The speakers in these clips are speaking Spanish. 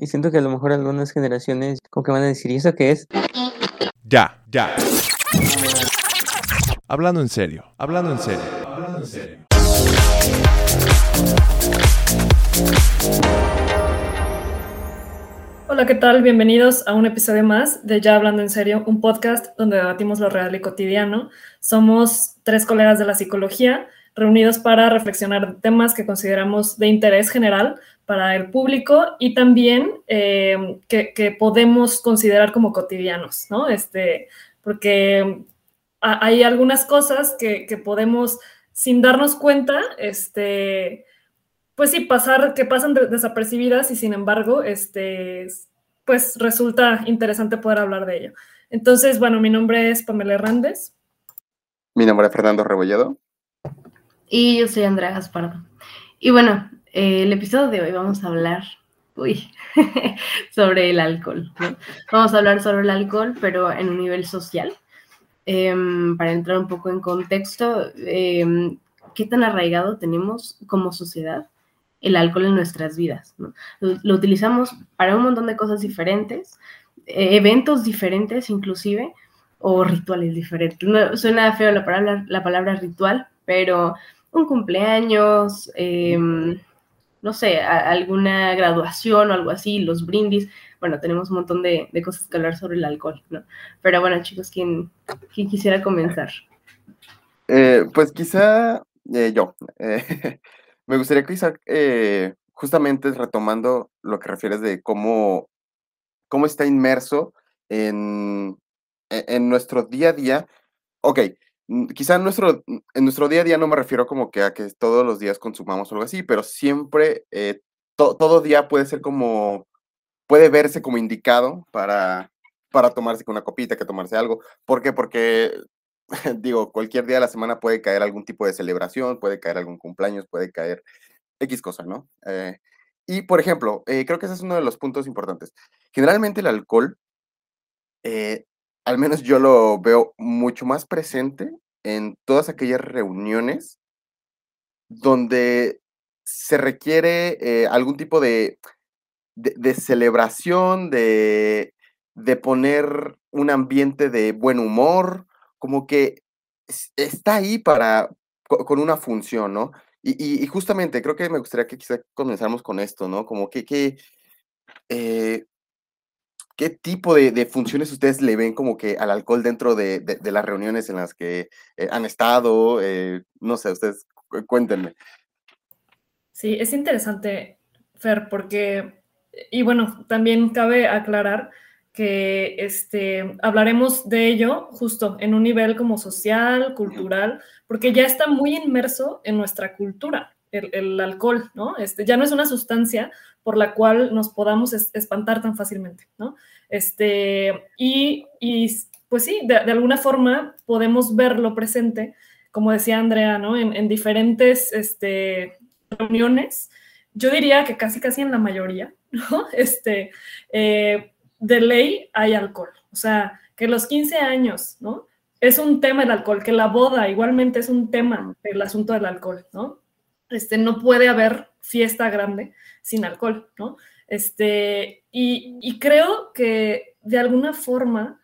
Y siento que a lo mejor algunas generaciones como que van a decir, ¿y eso qué es? Ya, ya. Hablando en serio, hablando en serio, hablando en serio. Hola, ¿qué tal? Bienvenidos a un episodio más de Ya Hablando en Serio, un podcast donde debatimos lo real y cotidiano. Somos tres colegas de la psicología reunidos para reflexionar temas que consideramos de interés general para el público y también eh, que, que podemos considerar como cotidianos, ¿no? Este, porque a- hay algunas cosas que, que podemos, sin darnos cuenta, este, pues sí, pasar, que pasan de- desapercibidas y sin embargo, este, pues resulta interesante poder hablar de ello. Entonces, bueno, mi nombre es Pamela Hernández. Mi nombre es Fernando Rebolledo. Y yo soy Andrea Gaspardo. Y bueno, el episodio de hoy vamos a hablar, sobre el alcohol. ¿no? Vamos a hablar sobre el alcohol, pero en un nivel social. Em, para entrar un poco en contexto, em, ¿qué tan arraigado tenemos como sociedad el alcohol en nuestras vidas? Lo, utilizamos para un montón de cosas diferentes, eh, eventos diferentes inclusive, o rituales diferentes. No, suena feo la palabra, la palabra ritual, pero un cumpleaños, em, no sé, alguna graduación o algo así, los brindis. Bueno, tenemos un montón de, de cosas que hablar sobre el alcohol, ¿no? Pero bueno, chicos, ¿quién, quién quisiera comenzar? Eh, pues quizá eh, yo. eh, me gustaría quizá justamente retomando lo que refieres de cómo, cómo está inmerso en, e- en nuestro día a día. Ok, quizá en nuestro, en nuestro día a día no me refiero como que a que todos los días consumamos algo así, pero siempre, eh, to- todo día puede ser como, puede verse como indicado para, para tomarse una copita, que tomarse algo. ¿Por qué? Porque digo, cualquier día de la semana puede caer algún tipo de celebración, puede caer algún cumpleaños, puede caer X cosa, ¿no? Eh, y, por ejemplo, eh, creo que ese es uno de los puntos importantes. Generalmente el alcohol, al menos yo lo veo mucho más presente en todas aquellas reuniones donde se requiere eh, algún tipo de, de, celebración, de, de poner un ambiente de buen humor, como que es- está ahí para, co- con una función, ¿no? Y justamente creo que me gustaría que quizá comenzáramos con esto, ¿no? Como que, que, eh, ¿qué tipo de, de funciones ustedes le ven como que al alcohol dentro de, de- de las reuniones en las que eh, han estado? Eh, no sé, ustedes cu- cuéntenme. Sí, es interesante, Fer, porque, y bueno, también cabe aclarar que este, hablaremos de ello justo en un nivel como social, cultural, porque ya está muy inmerso en nuestra cultura, el, el alcohol, ¿no? Este, ya no es una sustancia por la cual nos podamos es- espantar tan fácilmente, ¿no? Este, y, y, pues sí, de, alguna forma podemos verlo presente, como decía Andrea, ¿no? En, en diferentes este, reuniones, yo diría que casi casi en la mayoría, ¿no? Este, eh, de ley hay alcohol. O sea, que los 15 años, ¿no? Es un tema el alcohol, que la boda igualmente es un tema el asunto del alcohol, ¿no? Este, no puede haber fiesta grande sin alcohol, ¿no? Este, y, y creo que de alguna forma,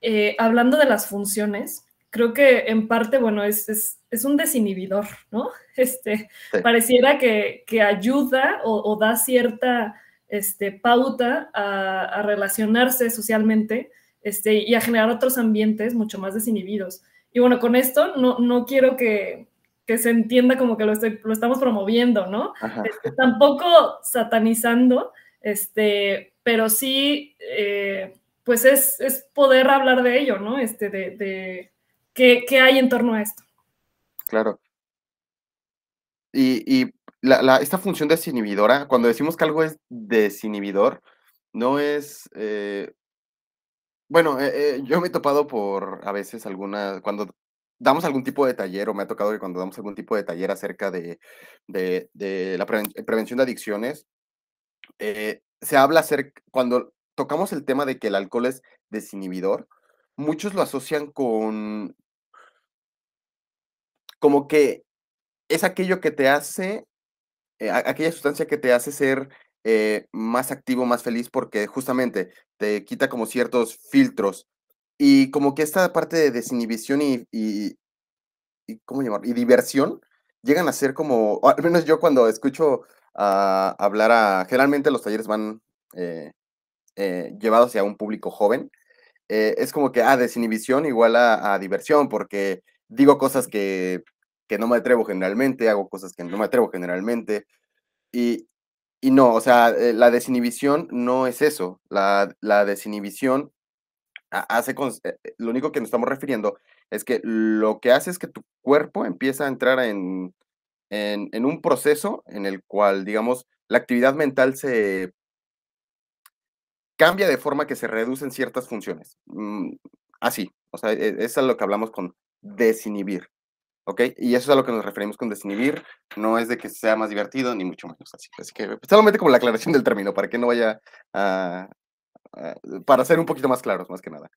eh, hablando de las funciones, creo que en parte, bueno, es, es, es un desinhibidor, ¿no? Este, Sí. pareciera que, que ayuda o, o da cierta este, pauta a, a relacionarse socialmente este, y a generar otros ambientes mucho más desinhibidos. Y bueno, con esto no, no quiero que, que se entienda como que lo, estoy, lo estamos promoviendo, ¿no? Este, tampoco satanizando, este, pero sí, eh, pues es, es poder hablar de ello, ¿no? Este, de, de qué, qué hay en torno a esto. Claro. Y, y la, la- esta función desinhibidora, cuando decimos que algo es desinhibidor, no es, eh, bueno, eh, yo me he topado por a veces alguna, cuando damos algún tipo de taller, o me ha tocado que cuando damos algún tipo de taller acerca de, la preven- prevención de adicciones, eh, se habla acerca, cuando tocamos el tema de que el alcohol es desinhibidor, muchos lo asocian con como que es aquello que te hace, eh, aquella sustancia que te hace ser eh, más activo, más feliz, porque justamente te quita como ciertos filtros. Y como que esta parte de desinhibición y, y, ¿cómo llamar? Y diversión llegan a ser como, al menos yo cuando escucho a hablar a, generalmente los talleres van eh, eh, llevados hacia un público joven, eh, es como que, ah, desinhibición igual a, a diversión, porque digo cosas que, que no me atrevo generalmente, hago cosas que no me atrevo generalmente, y, y no, o sea, eh, la desinhibición no es eso, la, la desinhibición hace, eh, eh, lo único que nos estamos refiriendo es que lo que hace es que tu cuerpo empieza a entrar en, en, un proceso en el cual, digamos, la actividad mental se cambia de forma que se reducen ciertas funciones. Mm, así, o sea, e- es a lo que hablamos con desinhibir, ¿ok? Y eso es a lo que nos referimos con desinhibir, no es de que sea más divertido, ni mucho menos así. Así que solamente como la aclaración del término, para que no vaya a... a- para ser un poquito más claros, más que nada.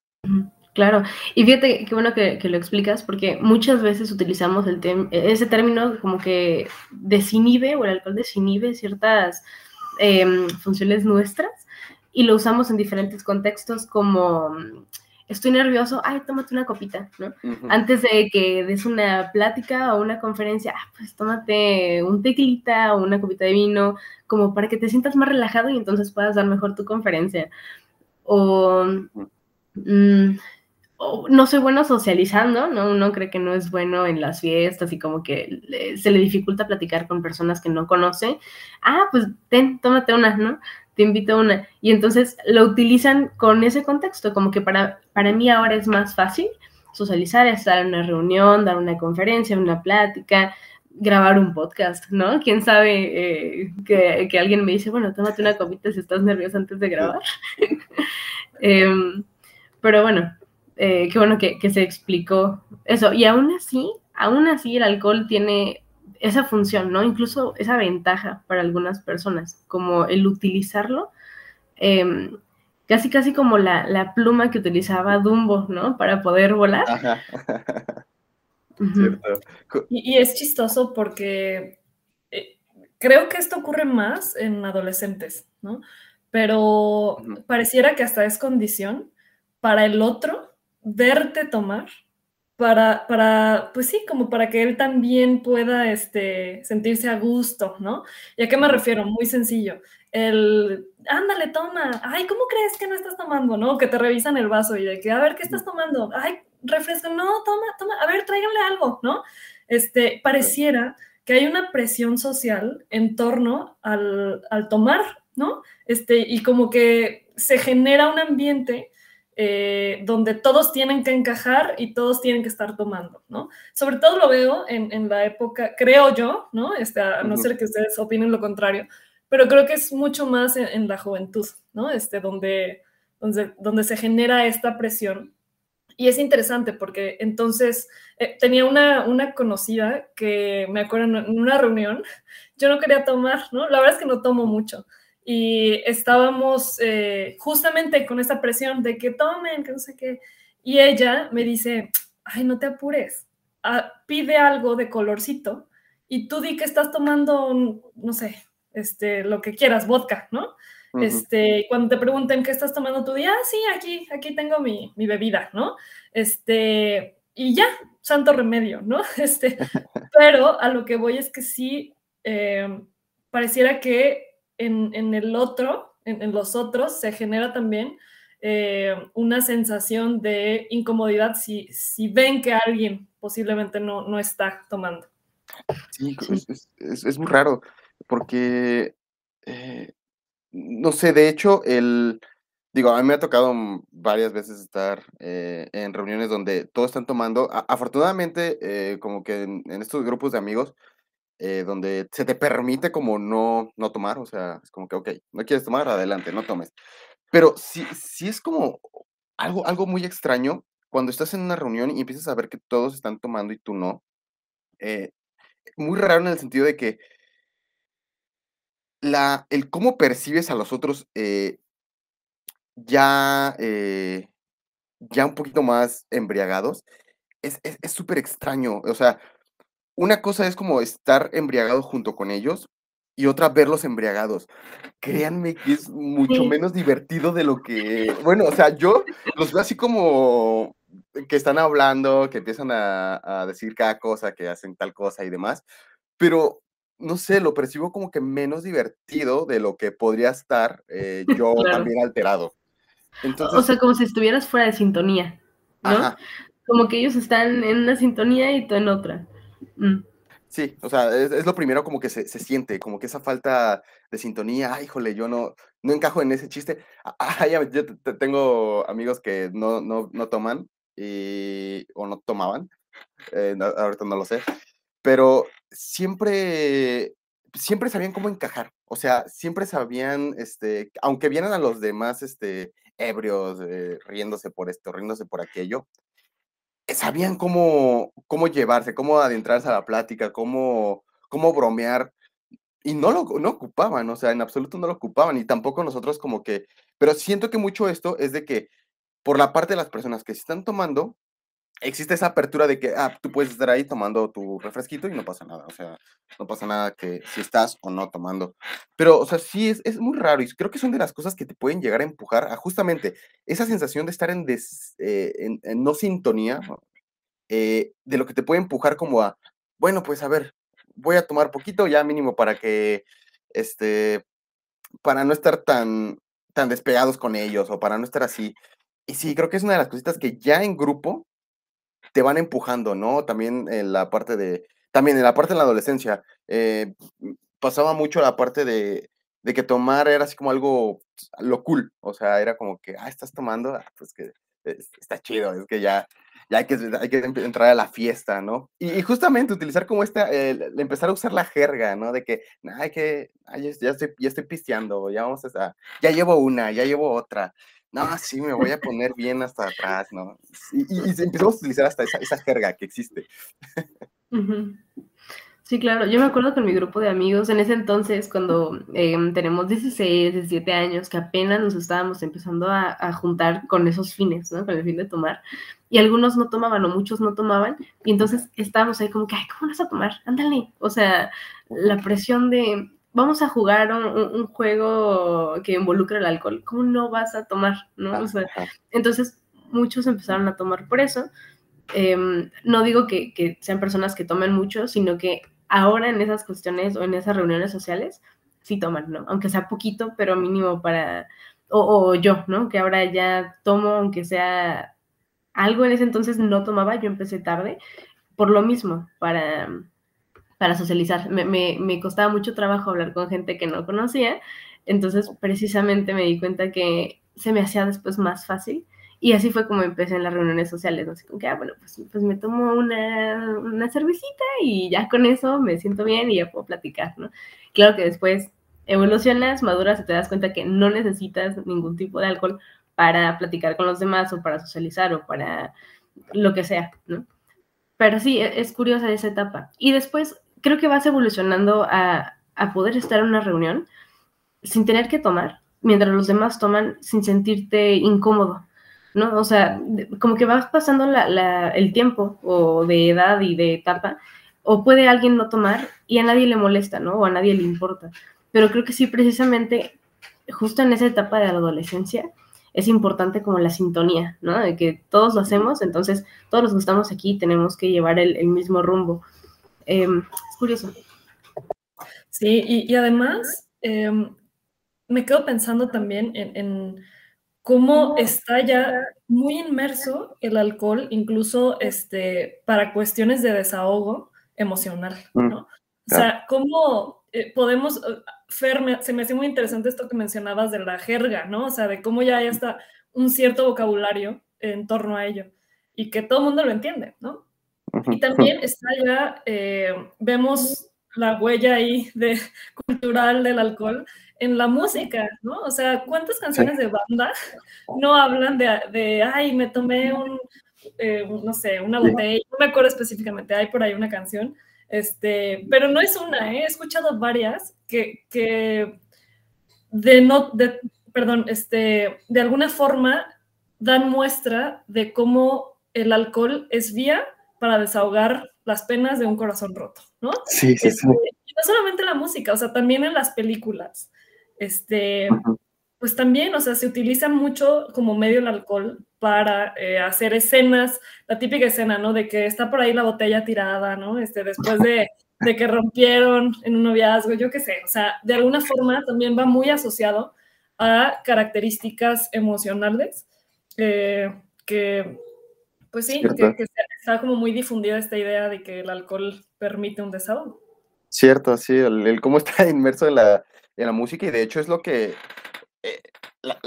Claro, y fíjate qué bueno que, que lo explicas, porque muchas veces utilizamos el tem- ese término como que desinhibe o el alcohol desinhibe ciertas em, funciones nuestras y lo usamos en diferentes contextos como estoy nervioso, ay, tómate una copita, ¿no? Antes de que des una plática o una conferencia, ah, pues tómate un tequilita o una copita de vino, como para que te sientas más relajado y entonces puedas dar mejor tu conferencia. O mm, o no soy bueno socializando, ¿no? Uno cree que no es bueno en las fiestas y como que le- se le dificulta platicar con personas que no conoce. Ah, pues ten, tómate una, ¿no? Te invito a una. Y entonces lo utilizan con ese contexto, como que para, para mí ahora es más fácil socializar, estar en una reunión, dar una conferencia, una plática, grabar un podcast, ¿no? ¿Quién sabe eh, que, que alguien me dice, bueno, tómate una copita si estás nervioso antes de grabar? Em, pero bueno, eh, qué bueno que, que se explicó eso. Y aún así, aún así el alcohol tiene esa función, ¿no? Incluso esa ventaja para algunas personas, como el utilizarlo, em, casi casi como la, la pluma que utilizaba Dumbo, ¿no? Para poder volar. Ajá. Cierto. Y, y es chistoso porque eh, creo que esto ocurre más en adolescentes, ¿no? Pero pareciera que hasta es condición para el otro verte tomar, para, para, pues sí, como para que él también pueda este, sentirse a gusto, ¿no? ¿Y a qué me refiero? Muy sencillo. El, ándale, toma, ay, ¿cómo crees que no estás tomando? ¿No? Que te revisan el vaso y de que, a ver, ¿qué estás tomando? Ay, refresco, no, toma, toma, a ver, tráiganle algo, ¿no? Este, pareciera que hay una presión social en torno al, al tomar, ¿no? Este, y como que se genera un ambiente eh, donde todos tienen que encajar y todos tienen que estar tomando, ¿no? Sobre todo lo veo en, en la época, creo yo, ¿no? Este, a no ser que ustedes opinen lo contrario, pero creo que es mucho más en, en la juventud, ¿no? Este, donde, donde, donde se genera esta presión. Y es interesante porque entonces eh, tenía una, una conocida que me acuerdo en una reunión, yo no quería tomar, ¿no? La verdad es que no tomo mucho. Y estábamos eh, justamente con esa presión de que tomen, que no sé qué. Y ella me dice, ay, no te apures, ah, pide algo de colorcito y tú di que estás tomando, no sé, este, lo que quieras, vodka, ¿no? Este, cuando te pregunten qué estás tomando tu día, ah, sí, aquí, aquí tengo mi, mi bebida, ¿no? Este, y ya, santo remedio, ¿no? Este, pero a lo que voy es que sí, eh, pareciera que en, en el otro, en, en, los otros, se genera también eh, una sensación de incomodidad si, si ven que alguien posiblemente no, no está tomando. Sí, es, es muy raro, porque, eh, no sé, de hecho, el, digo, a mí me ha tocado varias veces estar eh, en reuniones donde todos están tomando. Afortunadamente, eh, como que en, estos grupos de amigos, eh, donde se te permite como no, no tomar, o sea, es como que, ok, no quieres tomar, adelante, no tomes. Pero sí, sí es como algo, algo muy extraño cuando estás en una reunión y empiezas a ver que todos están tomando y tú no. Muy raro en el sentido de que la, el cómo percibes a los otros eh, ya, eh, ya un poquito más embriagados es súper extraño. O sea, una cosa es como estar embriagado junto con ellos y otra verlos embriagados. Créanme que es mucho Sí. menos divertido de lo que, bueno, o sea, yo los veo así como que están hablando, que empiezan a, a decir cada cosa, que hacen tal cosa y demás, pero no sé, lo percibo como que menos divertido de lo que podría estar eh, yo Claro. también alterado. Entonces, O sea, como si estuvieras fuera de sintonía, ¿no? ajá, Como que ellos están en una sintonía y tú en otra. Mm. Sí, o sea, es, es lo primero como que se, se siente, como que esa falta de sintonía, ay, híjole, yo no, no encajo en ese chiste. Ah, ah, ya, yo te- te- tengo amigos que no, no, no toman y, o no tomaban, eh, no- ahorita no lo sé, pero siempre, siempre sabían cómo encajar, o sea, siempre sabían, este, aunque vieran a los demás, este, ebrios, eh, riéndose por esto, riéndose por aquello, eh, sabían cómo, cómo llevarse, cómo adentrarse a la plática, cómo, cómo bromear, y no lo no ocupaban, o sea, en absoluto no lo ocupaban, y tampoco nosotros como que, pero siento que mucho esto es de que por la parte de las personas que se están tomando, existe esa apertura de que, ah, tú puedes estar ahí tomando tu refresquito y no pasa nada, o sea, no pasa nada que si estás o no tomando. Pero, o sea, sí, es, es muy raro y creo que son de las cosas que te pueden llegar a empujar a justamente esa sensación de estar en, des- eh, en, en no sintonía, eh, de lo que te puede empujar como a, bueno, pues a ver, voy a tomar poquito ya mínimo para que, este, para no estar tan, tan despegados con ellos o para no estar así. Y sí, creo que es una de las cositas que ya en grupo te van empujando, ¿no? También en la parte de, también en la parte de la adolescencia, eh, pasaba mucho la parte de, de que tomar era así como algo, lo cool, o sea, era como que, ah, estás tomando, ah, pues que es- está chido, es que ya, ya hay que, hay que empe- entrar a la fiesta, ¿no? Y, y justamente utilizar como esta, empezar a usar la jerga, ¿no? De que, "Nah, hay que, ay, ya, estoy, ya estoy pisteando, ya vamos a, ya llevo una, ya llevo otra. No, sí, me voy a poner bien hasta atrás, ¿no? Y, y- y empezamos a utilizar hasta esa, esa jerga que existe. Ujú. Sí, claro. Yo me acuerdo con mi grupo de amigos en ese entonces, cuando em, tenemos 16, 17 años, que apenas nos estábamos empezando a, a juntar con esos fines, ¿no? Con el fin de tomar. Y algunos no tomaban o muchos no tomaban. Y entonces estábamos ahí como que, ay, ¿cómo vas a tomar? Ándale. O sea, la presión de, vamos a jugar un, juego que involucra el alcohol. ¿Cómo no vas a tomar? ¿No? O sea, entonces muchos empezaron a tomar por eso. Em, no digo que, que sean personas que tomen mucho, sino que ahora en esas cuestiones o en esas reuniones sociales sí toman, ¿no? Aunque sea poquito, pero mínimo para, o, o yo, ¿no? Que ahora ya tomo, aunque sea algo en ese entonces no tomaba, yo empecé tarde, por lo mismo, para, para socializar. Me, me, me costaba mucho trabajo hablar con gente que no conocía, entonces precisamente me di cuenta que se me hacía después más fácil y así fue como empecé en las reuniones sociales, ¿no? Así como que, ah, bueno, pues, pues me tomo una, una cervecita y ya con eso me siento bien y ya puedo platicar, ¿no? Claro que después evolucionas, maduras y te das cuenta que no necesitas ningún tipo de alcohol para platicar con los demás o para socializar o para lo que sea, ¿no? Pero sí, e- es curiosa esa etapa. Y después creo que vas evolucionando a, a poder estar en una reunión sin tener que tomar, mientras los demás toman sin sentirte incómodo, ¿no? O sea, como que vas pasando la- la- el tiempo o de edad y de etapa, o puede alguien no tomar y a nadie le molesta, ¿no? O a nadie le importa. Pero creo que sí, precisamente, justo en esa etapa de la adolescencia, es importante como la sintonía, ¿no? De que todos lo hacemos, entonces todos los que estamos aquí tenemos que llevar el, el mismo rumbo. Em, es curioso. Sí, y, y además em, me quedo pensando también en cómo está ya muy inmerso el alcohol, incluso este, para cuestiones de desahogo emocional, Mm, ¿no? O sea, cómo eh, podemos, eh, Fer, me- se me hace muy interesante esto que mencionabas de la jerga, ¿no? O sea, de cómo ya hay hasta un cierto vocabulario en torno a ello y que todo el mundo lo entiende, ¿no? Y también está ya, eh, vemos la huella ahí de, cultural del alcohol en la música, ¿no? O sea, ¿cuántas canciones de banda no hablan de, de ay, me tomé un, eh, no sé, una botella, no me acuerdo específicamente, hay por ahí una canción, este, pero no es una, ¿eh? he escuchado varias que, que de no, de, perdón, este, de alguna forma dan muestra de cómo el alcohol es vía para desahogar las penas de un corazón roto, ¿no? Sí, sí, sí. Este, no solamente la música, o sea, también en las películas. Este, pues también, o sea, se utiliza mucho como medio el alcohol para eh, hacer escenas, la típica escena, ¿no? De que está por ahí la botella tirada, ¿no? Este, después de, de que rompieron en un noviazgo, yo qué sé, o sea, de alguna forma también va muy asociado a características emocionales eh, que, pues sí, que, que, está como muy difundida esta idea de que el alcohol permite un desahogo. Cierto, sí, el, el cómo está inmerso en la, en la música y de hecho es lo que... Eh, la,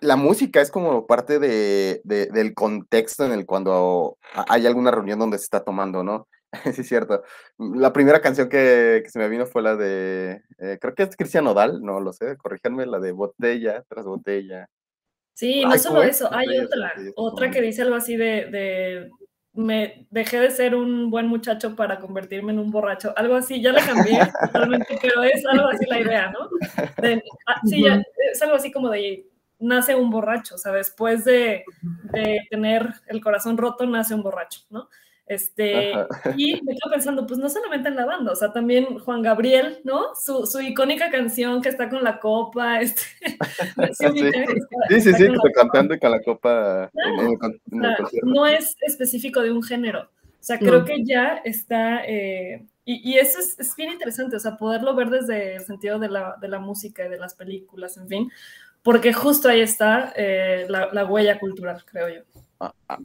la, música es como parte de, de, del contexto en el cuando hay alguna reunión donde se está tomando, ¿no? sí, es cierto. La primera canción que, que, se me vino fue la de, eh, creo que es Cristian Nodal, no lo sé, corríjanme, la de botella tras botella. Sí, no solo eso, hay otra, otra que dice algo así de, de me dejé de ser un buen muchacho para convertirme en un borracho, algo así, ya la cambié totalmente, pero es algo así la idea, ¿no? De, ah, sí, ya, es algo así como de nace un borracho, o sea, después de, de, tener el corazón roto, nace un borracho, ¿no? Este, y me quedo pensando, pues no solamente en la banda, o sea, también Juan Gabriel, ¿no? Su, su icónica canción que está con la copa, este, sí, sí, sí, sí que cantando con la copa. Claro. En el, en el o sea, no es específico de un género, o sea, creo no. que ya está, eh, y, y, eso es, es, bien interesante, o sea, poderlo ver desde el sentido de la, de la música y de las películas, en fin, porque justo ahí está eh, la, la huella cultural, creo yo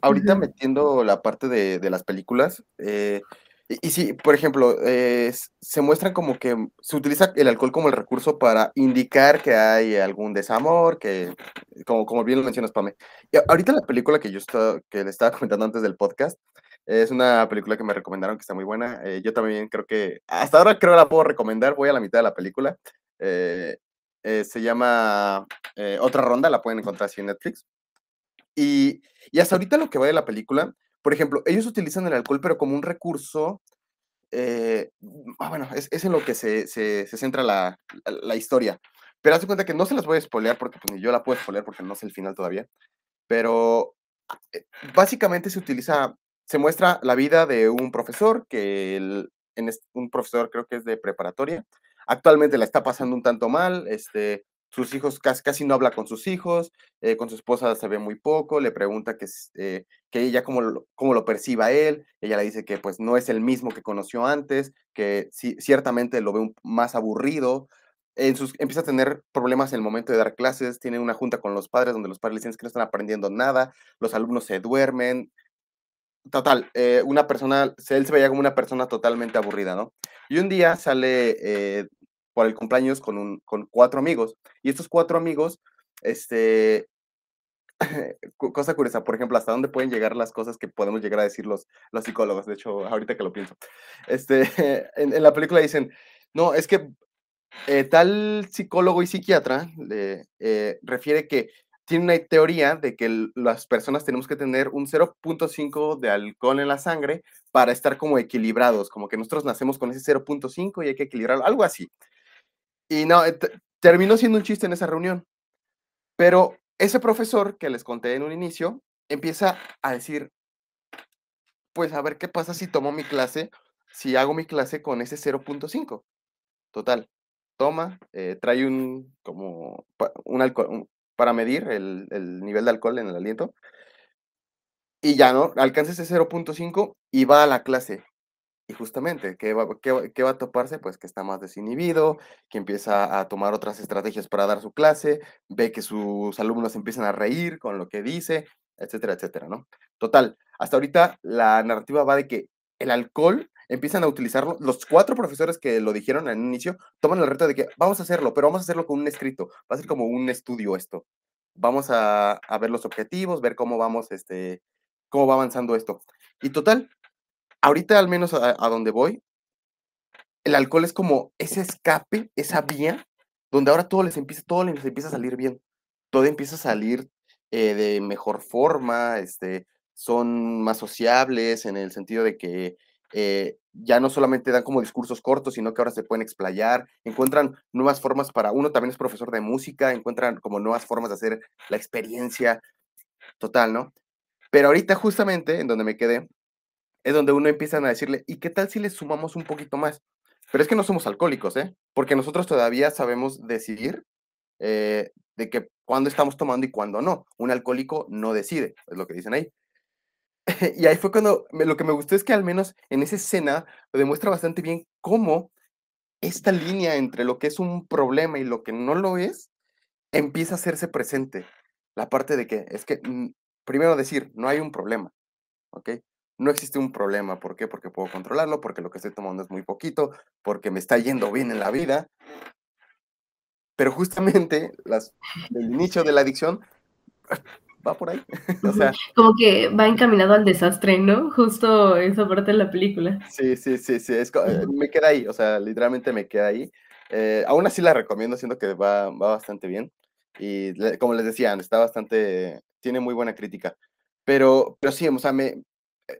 ahorita metiendo la parte de, de las películas, eh, y, y, sí, por ejemplo, eh, se muestran como que se utiliza el alcohol como el recurso para indicar que hay algún desamor, que, como, como bien lo mencionas, Pame. Y ahorita la película que yo estaba, que le estaba comentando antes del podcast, es una película que me recomendaron que está muy buena. Eh, yo también creo que, hasta ahora creo que la puedo recomendar, voy a la mitad de la película. Eh, se llama Otra Ronda, la pueden encontrar así en Netflix. Y, y, hasta ahorita lo que va de la película, por ejemplo, ellos utilizan el alcohol, pero como un recurso, eh, ah, bueno, es, en lo que se, se, se centra la, la, historia. Pero haz cuenta que no se las voy a spoilear porque pues, ni yo la puedo spoilear porque no sé el final todavía. Pero eh, básicamente se utiliza, se muestra la vida de un profesor, que el, un profesor creo que es de preparatoria, actualmente la está pasando un tanto mal, este, sus hijos casi, casi no habla con sus hijos, eh, con su esposa se ve muy poco, le pregunta que, eh, que ella cómo lo, cómo lo perciba él, ella le dice que pues no es el mismo que conoció antes, que sí, ciertamente lo ve más aburrido, en sus, empieza a tener problemas en el momento de dar clases, tiene una junta con los padres donde los padres dicen que no están aprendiendo nada, los alumnos se duermen, total, eh, una persona, él se veía como una persona totalmente aburrida, ¿no? Y un día sale por el cumpleaños con, un, con cuatro amigos. Y estos cuatro amigos, este, cosa curiosa, por ejemplo, hasta dónde pueden llegar las cosas que podemos llegar a decir los, los psicólogos. De hecho, ahorita que lo pienso. Este, en, en la película dicen, no, es que eh, tal psicólogo y psiquiatra eh, refiere que tiene una teoría de que las personas tenemos que tener un 0.5 de alcohol en la sangre para estar como equilibrados, como que nosotros nacemos con ese 0.5 y hay que equilibrarlo, algo así. Y no, eh, terminó siendo un chiste en esa reunión. Pero ese profesor que les conté en un inicio empieza a decir, pues a ver qué pasa si tomo mi clase, si hago mi clase con ese 0.5. Total, toma, eh, trae un, como, un alcohol, para medir el, el, nivel de alcohol en el aliento. Y ya, ¿no? Alcanza ese 0.5 y va a la clase. Y justamente, ¿qué va, qué, ¿qué va, a toparse? Pues que está más desinhibido, que empieza a tomar otras estrategias para dar su clase, ve que sus alumnos empiezan a reír con lo que dice, etcétera, etcétera, ¿no? Total, hasta ahorita la narrativa va de que el alcohol empiezan a utilizarlo, los cuatro profesores que lo dijeron al inicio, toman el reto de que vamos a hacerlo, pero vamos a hacerlo con un escrito, va a ser como un estudio esto. Vamos a, a ver los objetivos, ver cómo vamos, este, cómo va avanzando esto. Y total, ahorita al menos a, a donde voy, el alcohol es como ese escape, esa vía, donde ahora todo les empieza, todo les empieza a salir bien. Todo empieza a salir eh, de mejor forma, este, son más sociables en el sentido de que eh, ya no solamente dan como discursos cortos, sino que ahora se pueden explayar, encuentran nuevas formas para, uno también es profesor de música, encuentran como nuevas formas de hacer la experiencia total, ¿no? Pero ahorita justamente en donde me quedé, es donde uno empieza a decirle, ¿y qué tal si le sumamos un poquito más? Pero es que no somos alcohólicos, ¿eh? Porque nosotros todavía sabemos decidir eh, de que cuándo estamos tomando y cuándo no. Un alcohólico no decide, es lo que dicen ahí. y ahí fue cuando lo que me gustó es que al menos en esa escena demuestra bastante bien cómo esta línea entre lo que es un problema y lo que no lo es empieza a hacerse presente. La parte de que es que, mm, primero decir, no hay un problema, ¿ok? No existe un problema. ¿Por qué? Porque puedo controlarlo, porque lo que estoy tomando es muy poquito, porque me está yendo bien en la vida. Pero justamente las, el nicho de la adicción va por ahí. o sea, Como que va encaminado al desastre, ¿no? Justo esa parte de la película. Sí, sí, sí, sí. Es, eh, me queda ahí, o sea, literalmente me queda ahí. Eh, aún así la recomiendo, siento que va, va bastante bien. Y como les decía, está bastante, tiene muy buena crítica. Pero, pero sí, o sea, me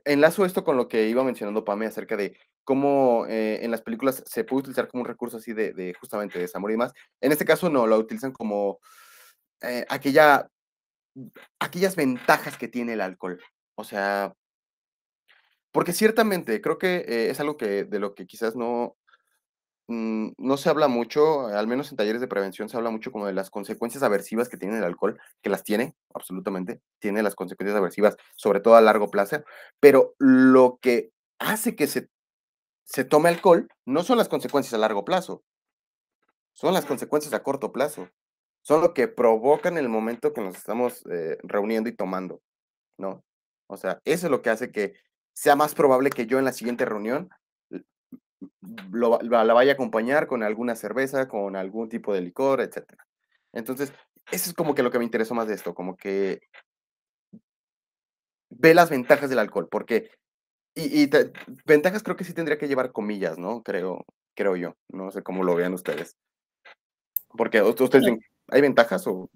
enlazo esto con lo que iba mencionando Pame acerca de cómo eh, en las películas se puede utilizar como un recurso así de, de justamente y demás. En este caso no, lo utilizan como aquella aquellas ventajas que tiene el alcohol. O sea, porque ciertamente creo que eh, es algo que de lo que quizás no, mm, no se habla mucho, al menos en talleres de prevención se habla mucho como de las consecuencias aversivas que tiene el alcohol, que las tiene, absolutamente, tiene las consecuencias aversivas, sobre todo a largo plazo, pero lo que hace que se, se tome alcohol no son las consecuencias a largo plazo, son las consecuencias a corto plazo son lo que provocan el momento que nos estamos eh, reuniendo y tomando, ¿no? O sea, eso es lo que hace que sea más probable que yo en la siguiente reunión la vaya a acompañar con alguna cerveza, con algún tipo de licor, etc. Entonces, eso es como que lo que me interesó más de esto, como que ve las ventajas del alcohol, porque, y, ventajas creo que sí tendría que llevar comillas, ¿no? Creo, creo yo, no sé cómo lo vean ustedes. Porque ustedes ¿Hay ventajas o,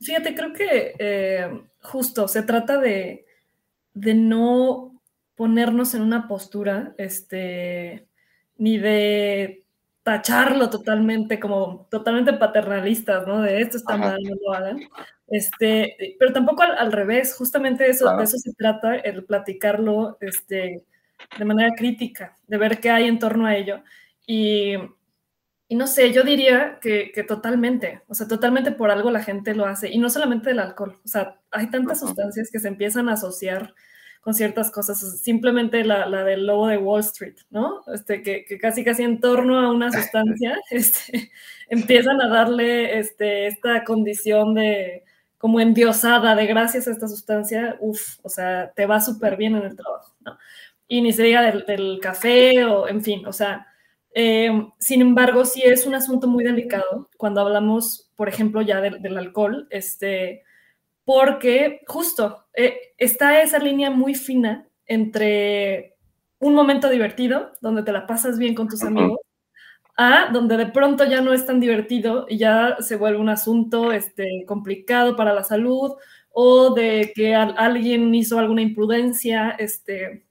Fíjate, creo que eh, justo se trata de, de, no ponernos en una postura, este, ni de tacharlo totalmente, como totalmente paternalistas, ¿no? De esto está mal, no lo hagan. Este, pero tampoco al, revés, justamente eso, de eso se trata, el platicarlo este, de manera crítica, de ver qué hay en torno a ello. Y y no sé, yo diría que, totalmente, o sea, totalmente por algo la gente lo hace. Y no solamente el alcohol, o sea, hay tantas sustancias que se empiezan a asociar con ciertas cosas. Simplemente la, la del lobo de Wall Street, ¿no? Este, que, casi casi en torno a una sustancia este, empiezan a darle este, esta condición de como endiosada de gracias a esta sustancia, uff, o sea, te va súper bien en el trabajo, ¿no? Y ni se diga del, del café o, en fin, o sea, Em, sin embargo, sí es un asunto muy delicado cuando hablamos, por ejemplo, ya del, alcohol, este, porque justo eh, está esa línea muy fina entre un momento divertido, donde te la pasas bien con tus amigos, a donde de pronto ya no es tan divertido y ya se vuelve un asunto este, complicado para la salud o de que alguien hizo alguna imprudencia, este,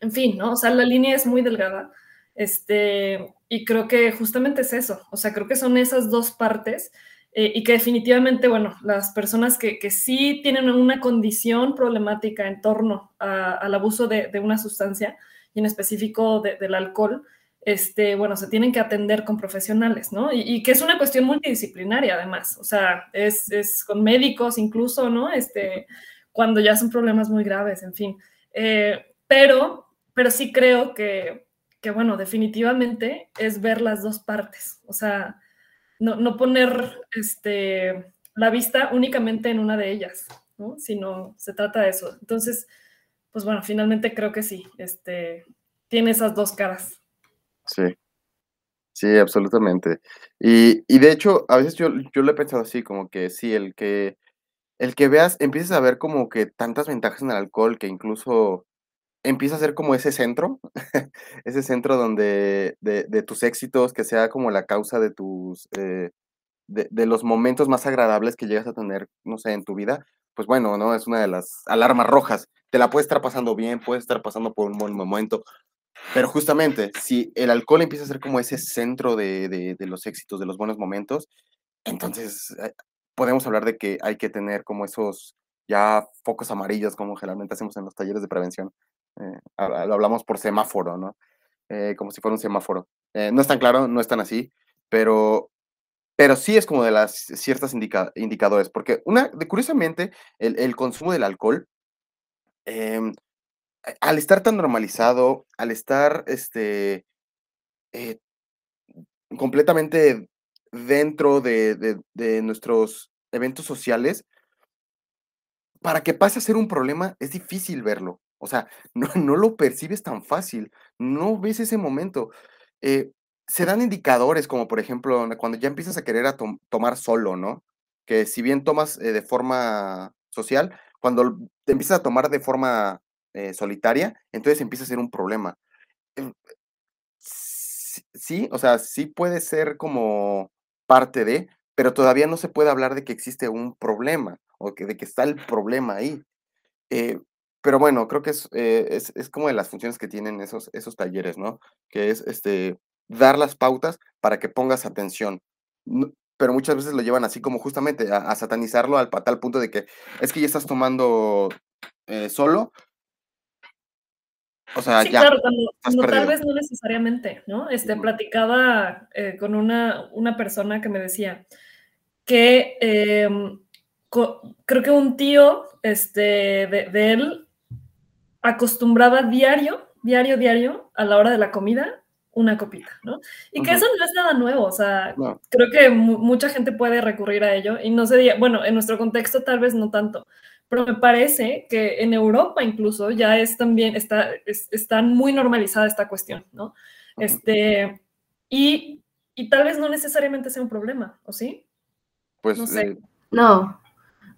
en fin, ¿no? O sea, la línea es muy delgada. Este, y creo que justamente es eso, o sea, creo que son esas dos partes eh, y que definitivamente, bueno, las personas que, que, sí tienen una condición problemática en torno al abuso de, de, una sustancia y en específico del alcohol, este, bueno, se tienen que atender con profesionales, ¿no? Y, que es una cuestión multidisciplinaria además, o sea, es, es, con médicos incluso, ¿no? Este, cuando ya son problemas muy graves, en fin. Eh, pero, pero sí creo que que bueno, definitivamente es ver las dos partes, o sea, no, poner este, la vista únicamente en una de ellas, ¿no? sino se trata de eso. Entonces, pues bueno, finalmente creo que sí, este, tiene esas dos caras. Sí, sí, absolutamente. Y, y de hecho, a veces yo, yo lo he pensado así, como que sí, el que, el que veas, empieces a ver como que tantas ventajas en el alcohol que incluso empieza a ser como ese centro, ese centro donde de, tus éxitos, que sea como la causa de tus, eh, de, los momentos más agradables que llegas a tener, no sé, en tu vida, pues bueno, ¿no? Es una de las alarmas rojas. Te la puedes estar pasando bien, puedes estar pasando por un buen momento, pero justamente, si el alcohol empieza a ser como ese centro de, de, de los éxitos, de los buenos momentos, entonces eh, podemos hablar de que hay que tener como esos ya focos amarillos, como generalmente hacemos en los talleres de prevención. Eh, lo hablamos por semáforo, ¿no? Eh, como si fuera un semáforo. Eh, no es tan claro, no es tan así, pero, pero sí es como de las ciertas indica- indicadores, porque una, curiosamente, el, consumo del alcohol, em, al estar tan normalizado, al estar este, completamente dentro de, de- de nuestros eventos sociales, para que pase a ser un problema es difícil verlo. O sea, no, no lo percibes tan fácil, no ves ese momento. Eh, se dan indicadores como por ejemplo cuando ya empiezas a querer a tom- tomar solo, ¿no? Que si bien tomas eh, de forma social, cuando te empiezas a tomar de forma eh, solitaria, entonces empieza a ser un problema. Em, sí, o sea, sí puede ser como parte de, pero todavía no se puede hablar de que existe un problema o que de que está el problema ahí. Eh, pero bueno, creo que es, eh, es, es como de las funciones que tienen esos, esos talleres, ¿no? Que es este, dar las pautas para que pongas atención. No- pero muchas veces lo llevan así como justamente a, a satanizarlo al pa- tal punto de que es que ya estás tomando eh, solo, o sea, Sí, ya, claro, cuando, cuando tal vez no necesariamente, ¿no? Este, platicaba eh, con una, una persona que me decía que em, creo que un tío este, de, de él acostumbraba diario, diario, diario, a la hora de la comida, una copita, ¿no? Y que eso no es nada nuevo, o sea, No. creo que mu- mucha gente puede recurrir a ello y no se diga, bueno, en nuestro contexto tal vez no tanto, pero me parece que en Europa incluso ya es también, está, es, está muy normalizada esta cuestión, ¿no? Este, y, y tal vez no necesariamente sea un problema, ¿o sí? Pues No sé. eh, No,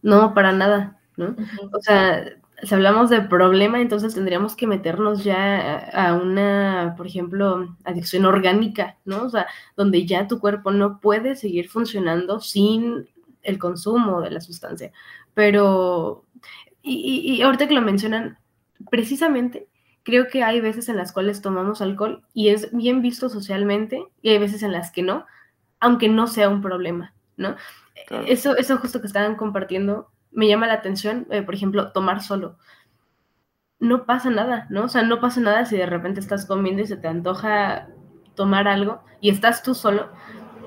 no, para nada, ¿no? O sea, si hablamos de problema, entonces tendríamos que meternos ya a una, por ejemplo, adicción orgánica, ¿no? O sea, donde ya tu cuerpo no puede seguir funcionando sin el consumo de la sustancia. Pero, y, y- y ahorita que lo mencionan, precisamente creo que hay veces en las cuales tomamos alcohol y es bien visto socialmente y hay veces en las que no, aunque no sea un problema, ¿no? Claro. Eso, eso justo que estaban compartiendo me llama la atención, eh, por ejemplo, tomar solo. No pasa nada, ¿no? O sea, no pasa nada si de repente estás comiendo y se te antoja tomar algo y estás tú solo.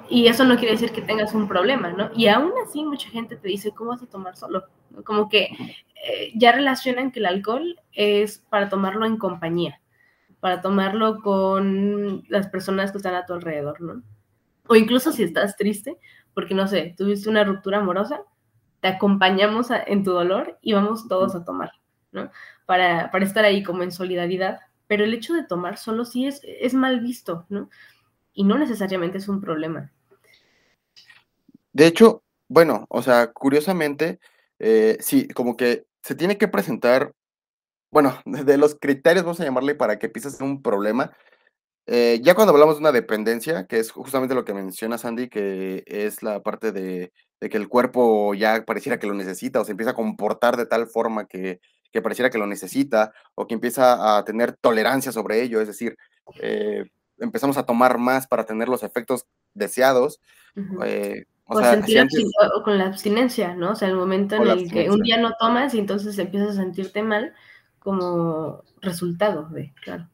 Y eso no quiere decir que tengas un problema, ¿no? Y aún así mucha gente te dice, ¿cómo vas a tomar solo? Como que eh, ya relacionan que el alcohol es para tomarlo en compañía, para tomarlo con las personas que están a tu alrededor, ¿no? O incluso si estás triste, porque no sé, tuviste una ruptura amorosa, te acompañamos en tu dolor y vamos todos a tomar, ¿no? Para, para estar ahí como en solidaridad. Pero el hecho de tomar solo sí es, es mal visto, ¿no? Y no necesariamente es un problema. De hecho, bueno, o sea, curiosamente, eh, sí, como que se tiene que presentar, bueno, de los criterios, vamos a llamarle, para que empiece a ser un problema. eh, ya cuando hablamos de una dependencia, que es justamente lo que menciona Sandy, que es la parte de, de que el cuerpo ya pareciera que lo necesita o se empieza a comportar de tal forma que, que pareciera que lo necesita o que empieza a tener tolerancia sobre ello, es decir, eh, empezamos a tomar más para tener los efectos deseados. Eh, o O, sea, sentir si antes- absti- o con la abstinencia, ¿no? O sea, el momento en el que un día no tomas y entonces empiezas a sentirte mal como resultado de, claro.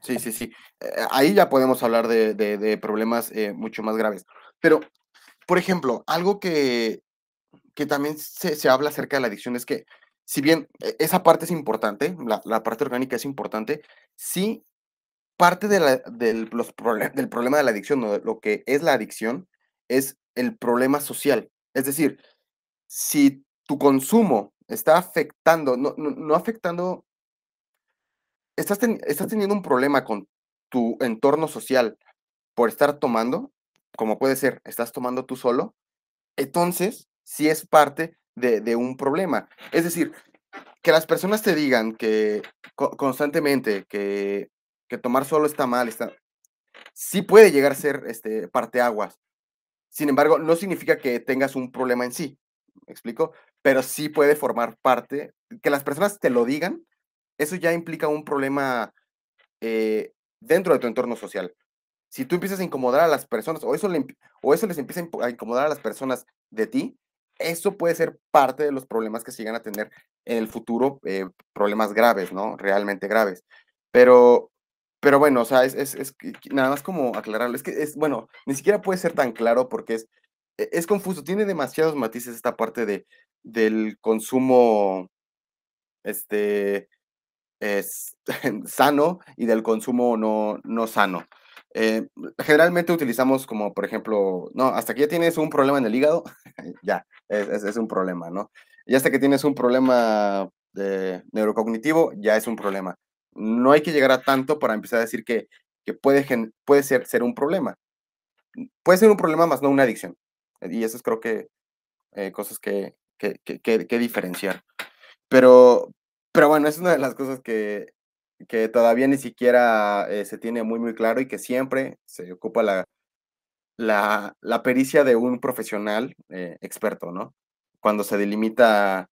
Sí, sí, sí. Eh, ahí ya podemos hablar de, de- de problemas mucho más graves. Pero, por ejemplo, algo que, que también se, se habla acerca de la adicción es que, si bien eh, esa parte es importante, la, parte orgánica es importante, sí, parte de la- del, los del problema de la adicción, lo que es la adicción, es el problema social. Es decir, si tu consumo está afectando, no, no, afectando estás teniendo un problema con tu entorno social por estar tomando, como puede ser, estás tomando tú solo, entonces sí es parte de, un problema. Es decir, que las personas te digan que constantemente que, que, tomar solo está mal, está, sí puede llegar a ser este, parteaguas. Sin embargo, no significa que tengas un problema en sí, ¿me explico? Pero sí puede formar parte, que las personas te lo digan, eso ya implica un problema eh, dentro de tu entorno social. Si tú empiezas a incomodar a las personas, o eso, o eso les empieza a incomodar a las personas de ti, eso puede ser parte de los problemas que sigan a tener en el futuro, eh, problemas graves, ¿no? Realmente graves. Pero, pero bueno, o sea, es, es, nada más como aclararlo. Es que es, bueno, ni siquiera puede ser tan claro porque es, e, es confuso. Tiene demasiados matices esta parte de, del consumo, este, es sano y del consumo no, no sano. Eh, generalmente utilizamos como, por ejemplo, no, hasta que ya tienes un problema en el hígado, ya, es, un problema, ¿no? Y hasta que tienes un problema neurocognitivo, ya es un problema. No hay que llegar a tanto para empezar a decir que, que puede, puede ser, ser un problema. Puede ser un problema, más no una adicción. Y eso es creo que eh, cosas que, que, que, diferenciar. Pero, pero bueno, es una de las cosas que, que todavía ni siquiera eh, se tiene muy, muy claro y que siempre se ocupa la, la, la pericia de un profesional eh, experto, ¿no? Cuando se delimita,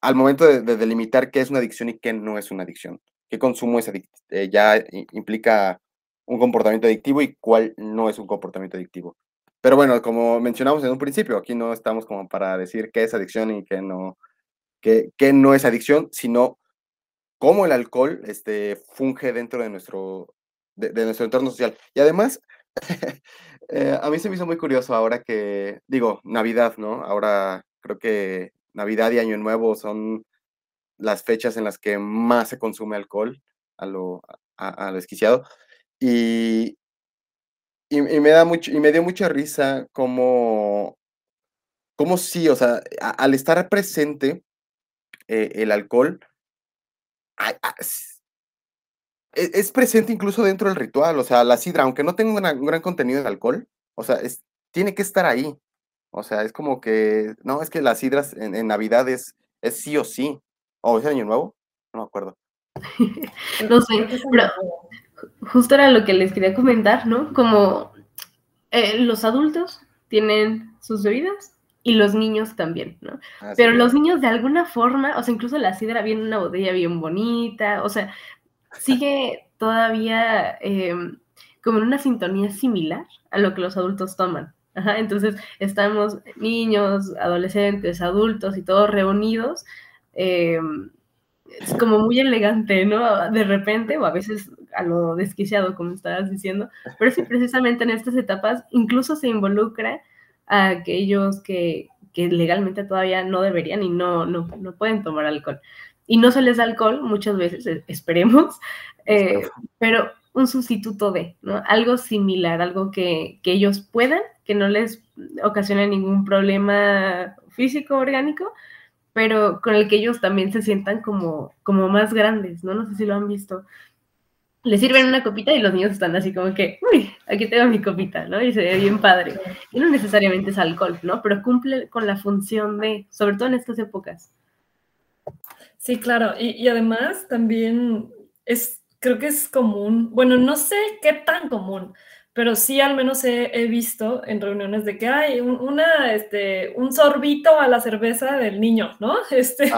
al momento de, delimitar qué es una adicción y qué no es una adicción, qué consumo es eh, ya implica un comportamiento adictivo y cuál no es un comportamiento adictivo. Pero bueno, como mencionamos en un principio, aquí no estamos como para decir qué es adicción y qué no, qué, qué no es adicción, sino cómo el alcohol este, funge dentro de nuestro, de, nuestro entorno social. Y además, eh, a mí se me hizo muy curioso ahora que, digo, Navidad, ¿no? Ahora creo que Navidad y Año Nuevo son las fechas en las que más se consume alcohol a lo, a, desquiciado. Y, y, me da mucho, y me dio mucha risa como, como sí, o sea, al estar presente eh, el alcohol, es, presente incluso dentro del ritual, o sea, la sidra, aunque no tenga un gran contenido de alcohol, o sea, es, tiene que estar ahí. O sea, es como que, no, es que las sidras en, Navidad es, sí o sí. ¿O es Año Nuevo? No me acuerdo. no sé, pero justo era lo que les quería comentar, ¿no? Como eh, los adultos tienen sus bebidas y los niños también, ¿no? Ah, Pero los niños de alguna forma, o sea, incluso la sidra viene en una botella bien bonita, o sea, sigue todavía em, como en una sintonía similar a lo que los adultos toman. entonces estamos niños, adolescentes, adultos y todos reunidos. Em, es como muy elegante, ¿no? De repente, o a veces a lo desquiciado, como estabas diciendo, pero sí, precisamente en estas etapas incluso se involucra a aquellos que, legalmente todavía no deberían y no, no, pueden tomar alcohol. Y no se les da alcohol muchas veces, e, esperemos, eh, pero un sustituto de, ¿no? Algo similar, algo que, ellos puedan, que no les ocasione ningún problema físico, orgánico, pero con el que ellos también se sientan como, como más grandes, ¿no? No sé si lo han visto le sirven una copita y los niños están así como que, uy, aquí tengo mi copita, ¿no? Y se ve bien padre. Y no necesariamente es alcohol, ¿no? Pero cumple con la función de, sobre todo en estas épocas. Sí, claro. Y, además también es, creo que es común, bueno, no sé qué tan común, pero sí al menos he, visto en reuniones de que hay una, este, un sorbito a la cerveza del niño, ¿no? Este,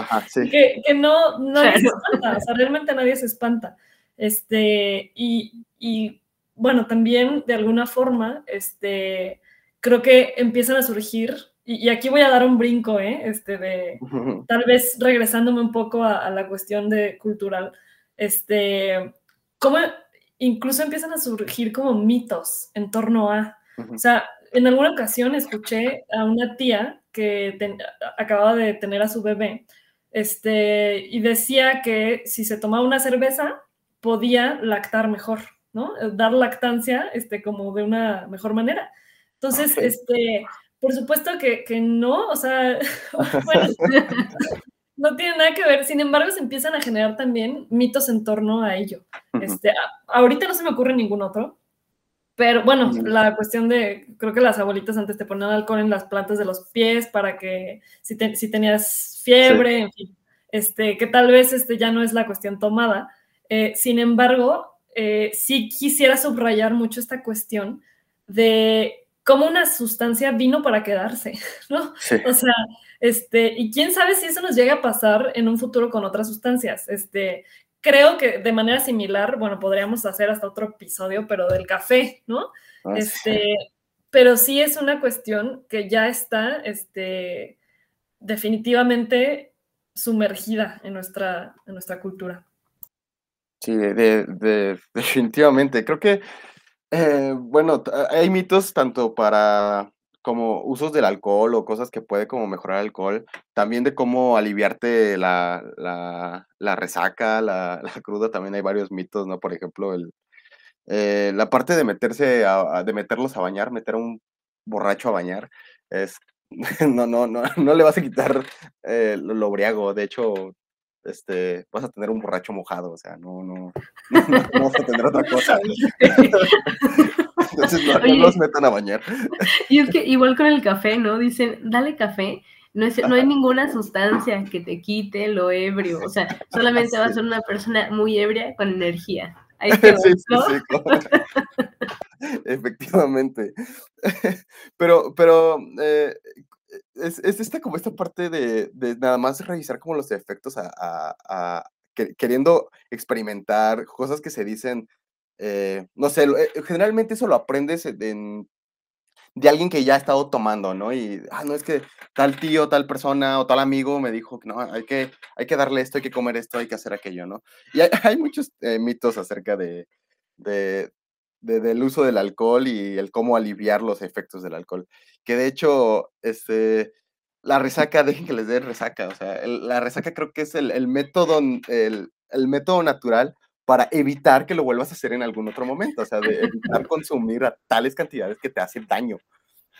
que, que, no, nadie se espanta, o sea, realmente nadie se espanta. Este, y, bueno, también de alguna forma, este, creo que empiezan a surgir, y, aquí voy a dar un brinco, ¿eh? Este, de, tal vez regresándome un poco a, la cuestión de cultural, este, cómo incluso empiezan a surgir como mitos en torno a, o sea, en alguna ocasión escuché a una tía que acababa de tener a su bebé, este, y decía que si se tomaba una cerveza, podía lactar mejor, ¿no? Dar lactancia este, como de una mejor manera. Entonces, este, por supuesto que, no, o sea, bueno, no tiene nada que ver. Sin embargo, se empiezan a generar también mitos en torno a ello. Este, ahorita no se me ocurre ningún otro, pero bueno, la cuestión de, creo que las abuelitas antes te ponían alcohol en las plantas de los pies para que si, si tenías fiebre, en fin. este, que tal vez este ya no es la cuestión tomada. Eh, sin embargo, eh, sí quisiera subrayar mucho esta cuestión de cómo una sustancia vino para quedarse, ¿no? O sea, este, y quién sabe si eso nos llega a pasar en un futuro con otras sustancias. Este, creo que de manera similar, bueno, podríamos hacer hasta otro episodio, pero del café, ¿no? Ah, este, pero sí es una cuestión que ya está, este, definitivamente sumergida en nuestra, en nuestra cultura. Sí, de, definitivamente. Creo que, eh, bueno, hay mitos tanto para como usos del alcohol o cosas que puede como mejorar el alcohol, también de cómo aliviarte la, la, resaca, la, la, cruda, también hay varios mitos, ¿no? Por ejemplo, el, eh, la parte de meterse, a, de meterlos a bañar, meter a un borracho a bañar, es, no, no, no, no le vas a quitar eh, lo, briago, de hecho, este, vas a tener un borracho mojado, o sea, no, no, no, vas a tener otra cosa. Entonces no, los metan a bañar. Y es que igual con el café, ¿no? Dicen, dale café. No, es, no hay ninguna sustancia que te quite lo ebrio. O sea, solamente vas a ser una persona muy ebria con energía. Ahí te sí, Efectivamente. Pero, pero eh, es, es, esta como esta parte de, de, nada más revisar como los efectos a, queriendo experimentar cosas que se dicen eh, no sé, eh, generalmente eso lo aprendes de alguien que ya ha estado tomando, ¿no? Y, ah, no, es que tal tío, tal persona o tal amigo me dijo que no, hay que, hay que darle esto, hay que comer esto, hay que hacer aquello, ¿no? Y hay, muchos eh, mitos acerca de, de, del uso del alcohol y el cómo aliviar los efectos del alcohol. Que de hecho, este, la resaca, dejen que les dé resaca, o sea, la resaca creo que es el, el método, el, el método natural para evitar que lo vuelvas a hacer en algún otro momento, o sea, de evitar consumir a tales cantidades que te hacen daño.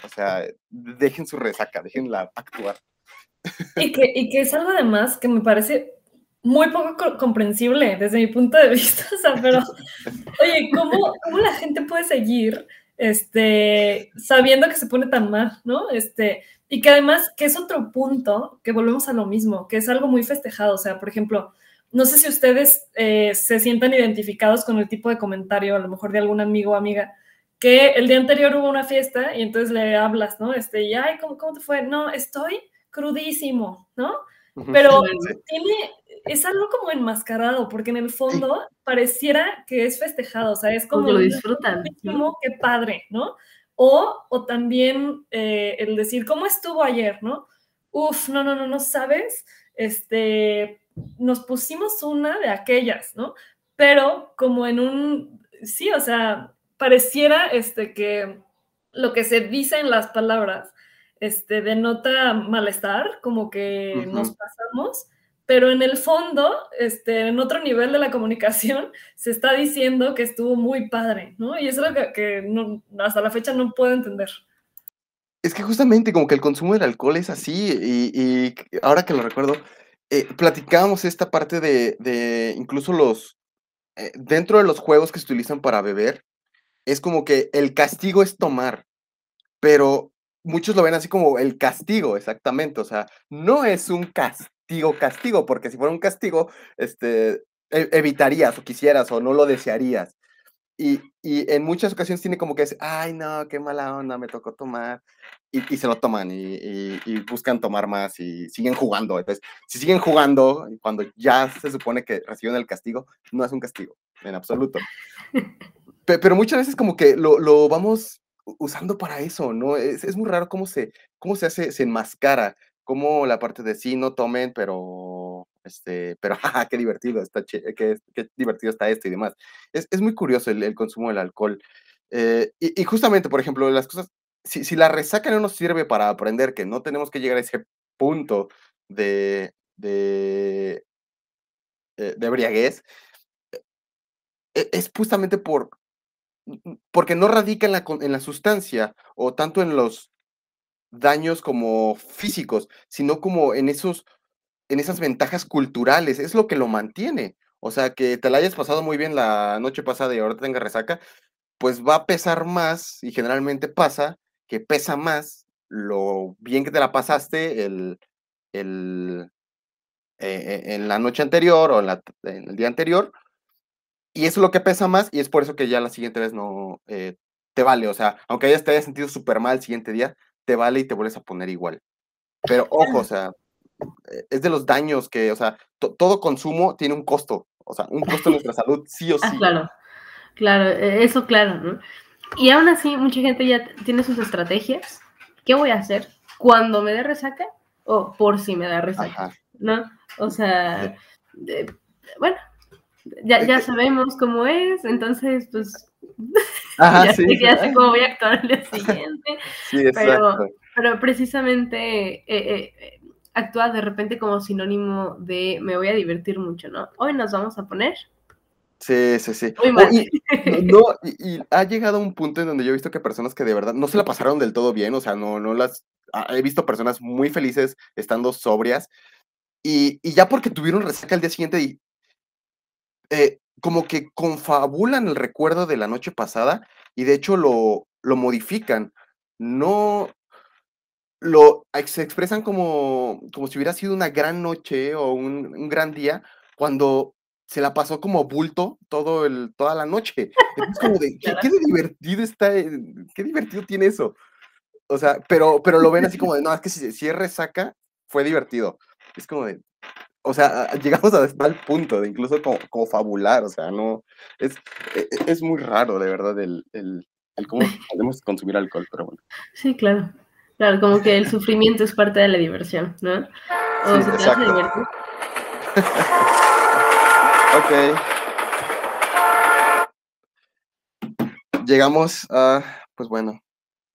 O sea, dejen su resaca, déjenla actuar. Y que, y que es algo además que me parece muy poco comprensible desde mi punto de vista, o sea, pero, oye, ¿cómo, ¿cómo, la gente puede seguir este, sabiendo que se pone tan mal, ¿no? Este, y que además, que es otro punto, que volvemos a lo mismo, que es algo muy festejado, o sea, por ejemplo, no sé si ustedes eh, se sientan identificados con el tipo de comentario, a lo mejor de algún amigo o amiga, que el día anterior hubo una fiesta y entonces le hablas, ¿no? Este, y, ay, ¿cómo, cómo te fue? No, estoy crudísimo, ¿no? Pero tiene, es algo como enmascarado, porque en el fondo pareciera que es festejado, o sea, es como... lo disfrutan. Como, qué padre, ¿no? O, o también eh, el decir, ¿cómo estuvo ayer, no? Uf, no, no, no, no sabes, este, nos pusimos una de aquellas, ¿no? Pero como en un, sí, o sea, pareciera este, que lo que se dice en las palabras este, denota malestar, como que nos pasamos, pero en el fondo, este, en otro nivel de la comunicación, se está diciendo que estuvo muy padre, ¿no? Y eso es lo que, hasta la fecha no puedo entender. Es que justamente como que el consumo del alcohol es así, y ahora que lo recuerdo, eh, platicábamos esta parte de, incluso los, eh, dentro de los juegos que se utilizan para beber, es como que el castigo es tomar, pero muchos lo ven así como el castigo, exactamente, o sea, no es un castigo, castigo, porque si fuera un castigo, este, e, evitarías o quisieras o no lo desearías. Y, en muchas ocasiones tiene como que es, ay, no, qué mala onda, me tocó tomar. Y, se lo toman y, buscan tomar más y siguen jugando. Entonces, si siguen jugando, cuando ya se supone que reciben el castigo, no es un castigo, en absoluto. Pero muchas veces como que lo, vamos usando para eso, ¿no? Es, es, muy raro cómo se, cómo se hace, se enmascara, cómo la parte de sí, no tomen, pero este, pero qué divertido está, qué, qué, divertido está esto y demás. Es, es muy curioso el, consumo del alcohol. Eh, y, justamente, por ejemplo, las cosas, si, si, la resaca no nos sirve para aprender que no tenemos que llegar a ese punto de, de, eh, de embriaguez, e, es justamente por, porque no radica en la, en la sustancia o tanto en los daños como físicos, sino como en esos en esas ventajas culturales, es lo que lo mantiene. O sea, que te la hayas pasado muy bien la noche pasada y ahora tenga resaca, pues va a pesar más, y generalmente pasa, que pesa más lo bien que te la pasaste, el, el, eh, en la noche anterior o en, el día anterior. Y es lo que pesa más y es por eso que ya la siguiente vez no eh, te vale. O sea, aunque hayas te hayas sentido súper mal el siguiente día, te vale y te vuelves a poner igual. Pero ojo, o sea, eh, es de los daños que, o sea, to- todo consumo tiene un costo. O sea, un costo en nuestra salud, sí o sí. Ah, claro, claro, eh, eso claro, ¿no? Y aún así, mucha gente ya tiene sus estrategias. ¿Qué voy a hacer cuando me dé resaca o por si me da resaca? Ajá. ¿No? O sea, eh, bueno, ya, ya sabemos cómo es, entonces, pues, Ajá, ya, sí. sé, ya sé cómo voy a actuar el día siguiente. Sí, pero- exacto. Pero precisamente eh, eh, eh, actúa de repente como sinónimo de me voy a divertir mucho, ¿no? Hoy nos vamos a poner Sí, sí, sí. muy mal. y- no, y, y ha llegado un punto en donde yo he visto que personas que de verdad no se la pasaron del todo bien, o sea, no, no las. ah, He visto personas muy felices estando sobrias y, y ya porque tuvieron resaca al día siguiente y eh, como que confabulan el recuerdo de la noche pasada y de hecho lo, lo modifican. No lo se expresan como, como si hubiera sido una gran noche o un, un gran día cuando se la pasó como bulto todo el, toda la noche. Entonces, como de, ¿qué, divertido está, qué divertido tiene eso? O sea, pero, pero lo ven así como de, no, es que si, si es resaca, fue divertido. Es como de, o sea, llegamos a tal punto de incluso como, como fabular, o sea, no, es, e- e- es muy raro, de verdad, el, el, el cómo podemos consumir alcohol, pero bueno. Sí, claro. Claro, como que el sufrimiento es parte de la diversión, ¿no? O Sí, si te hace divertir. Ok. Llegamos a, pues bueno,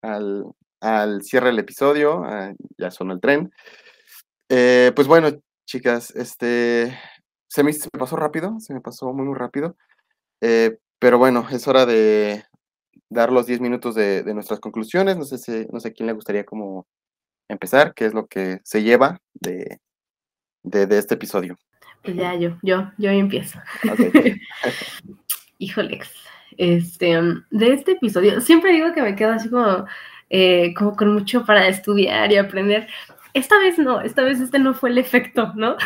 al, al cierre del episodio, ah, ya sonó el tren. Eh, pues bueno, chicas, este, se me, se me pasó rápido, se me pasó muy, muy rápido. Eh, pero bueno, es hora de dar los 10 minutos de, de nuestras conclusiones. No sé si, no sé quién le gustaría como empezar, qué es lo que se lleva de, de, de este episodio. Pues ya yo, yo, yo empiezo. Ok. Híjoles. Este, um, de este episodio, siempre digo que me quedo así como, eh, como con mucho para estudiar y aprender. Esta vez no, esta vez este no fue el efecto, ¿no?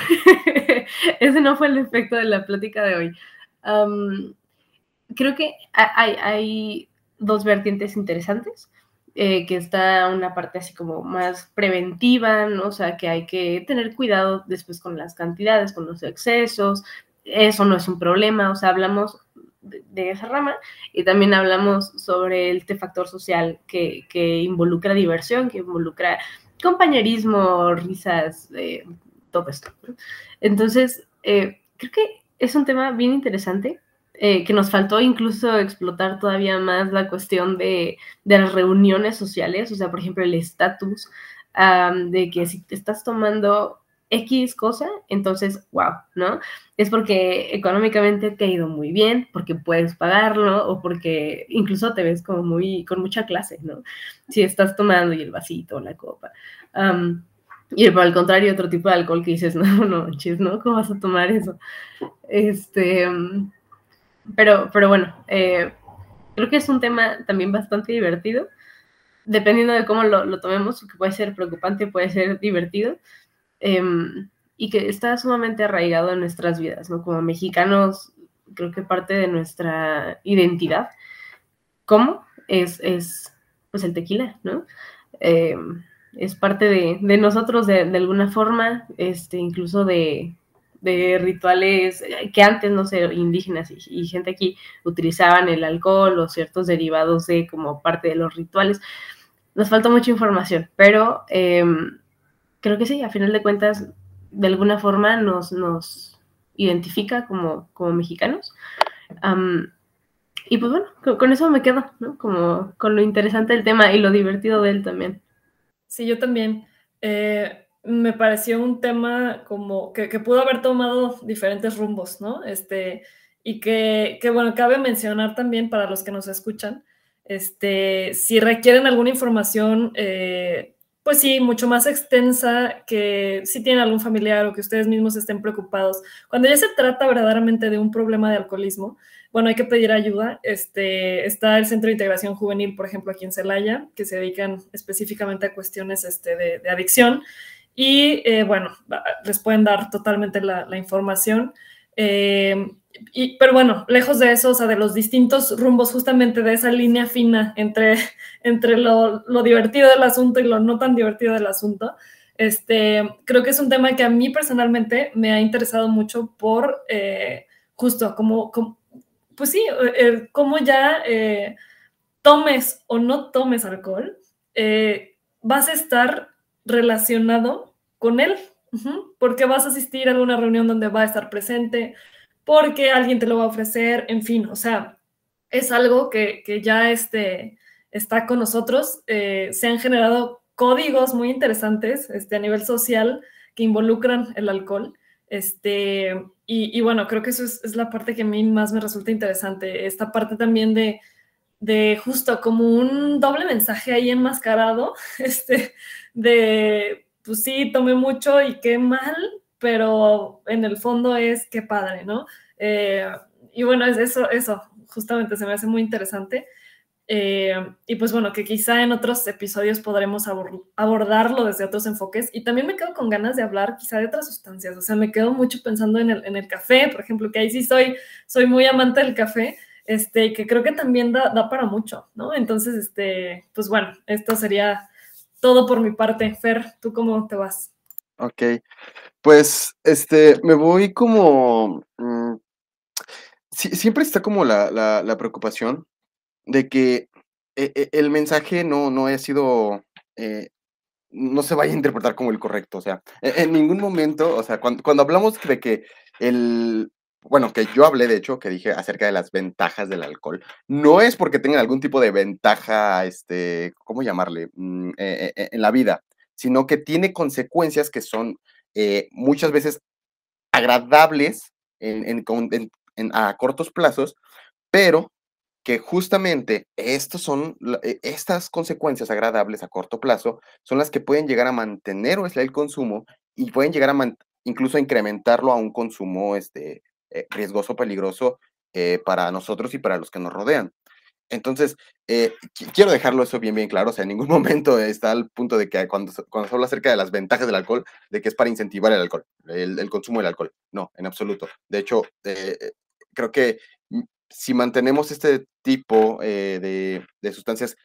Ese no fue el efecto de la plática de hoy. Um, creo que ha- hay, hay dos vertientes interesantes, eh, que está una parte así como más preventiva, ¿no? O sea, que hay que tener cuidado después con las cantidades, con los excesos, eso no es un problema, o sea, hablamos de, de esa rama y también hablamos sobre este factor social que, que involucra diversión, que involucra compañerismo, risas, eh, todo esto. Entonces, eh, creo que es un tema bien interesante, eh, que nos faltó incluso explotar todavía más la cuestión de, de las reuniones sociales, o sea, por ejemplo, el estatus de que si te estás tomando X cosa, entonces, wow, ¿no? Es porque económicamente te ha ido muy bien, porque puedes pagarlo o porque incluso te ves como muy, con mucha clase, ¿no? Si estás tomando y el vasito, la copa. Y por el contrario, otro tipo de alcohol que dices, no, no, chis, ¿no? ¿Cómo vas a tomar eso? Este, pero, pero bueno, eh, creo que es un tema también bastante divertido, dependiendo de cómo lo, lo tomemos, que puede ser preocupante, puede ser divertido, em, y que está sumamente arraigado en nuestras vidas, ¿no? Como mexicanos, creo que parte de nuestra identidad, ¿cómo? Es, es pues el tequila, ¿no? Em, es parte de, de nosotros de, de alguna forma, este, incluso de, de rituales que antes, no sé, indígenas y, y gente aquí utilizaban el alcohol o ciertos derivados de como parte de los rituales. Nos falta mucha información, pero em, creo que sí, a final de cuentas, de alguna forma nos, nos identifica como, como mexicanos. Y pues bueno, con, con eso me quedo, ¿no? Como con lo interesante del tema y lo divertido de él también. Sí, yo también. Eh, me pareció un tema como que, que pudo haber tomado diferentes rumbos, ¿no? Este, y que, que, bueno, cabe mencionar también para los que nos escuchan, este, si requieren alguna información, eh, pues sí, mucho más extensa, que si tienen algún familiar o que ustedes mismos estén preocupados. Cuando ya se trata verdaderamente de un problema de alcoholismo, bueno, hay que pedir ayuda. Este, está el Centro de Integración Juvenil, por ejemplo, aquí en Celaya, que se dedican específicamente a cuestiones este, de, adicción. Y eh, bueno, les pueden dar totalmente la, información. Eh, y, pero bueno, lejos de eso, o sea, de los distintos rumbos, justamente de esa línea fina entre, entre lo, lo divertido del asunto y lo no tan divertido del asunto, este, creo que es un tema que a mí personalmente me ha interesado mucho por eh, justo como, pues sí, como ya tomes o no tomes alcohol, vas a estar relacionado con él, porque vas a asistir a alguna reunión donde va a estar presente, porque alguien te lo va a ofrecer, en fin, o sea, es algo que, ya este, está con nosotros. Eh, se han generado códigos muy interesantes este, a nivel social que involucran el alcohol. Este, y, bueno, creo que eso es, la parte que a mí más me resulta interesante. Esta parte también de, de justo como un doble mensaje ahí enmascarado, este, de, pues sí, tomé mucho y qué mal, pero en el fondo es qué padre, ¿no? Eh, y bueno, es eso, eso, justamente se me hace muy interesante. Eh, y pues bueno, que quizá en otros episodios podremos abordarlo desde otros enfoques. Y también me quedo con ganas de hablar quizá de otras sustancias. O sea, me quedo mucho pensando en el, en el café, por ejemplo, que ahí sí soy, soy muy amante del café, este, que creo que también da, da para mucho, ¿no? Entonces, este, pues bueno, esto sería todo por mi parte. Fer, ¿tú cómo te vas? Ok, pues este, me voy como... Mm, siempre está como la, la, preocupación de que e, e, el mensaje no, no haya sido... Eh, no se vaya a interpretar como el correcto, o sea, e, en, ningún momento, o sea, cuando, cuando hablamos de que el, bueno, que yo hablé de hecho, que dije acerca de las ventajas del alcohol, no es porque tengan algún tipo de ventaja, este, ¿cómo llamarle? Mm, en la vida, sino que tiene consecuencias que son eh, muchas veces agradables a cortos plazos, pero que justamente estos son, estas consecuencias agradables a corto plazo son las que pueden llegar a mantener el consumo y pueden llegar a incluso a incrementarlo a un consumo este, eh, riesgoso, peligroso eh, para nosotros y para los que nos rodean. Entonces, eh, quiero dejarlo eso bien, bien claro. O sea, en ningún momento está al punto de que cuando, cuando se habla acerca de las ventajas del alcohol, de que es para incentivar el alcohol, el, consumo del alcohol. No, en absoluto. De hecho, creo que mm, si mantenemos este tipo de, sustancias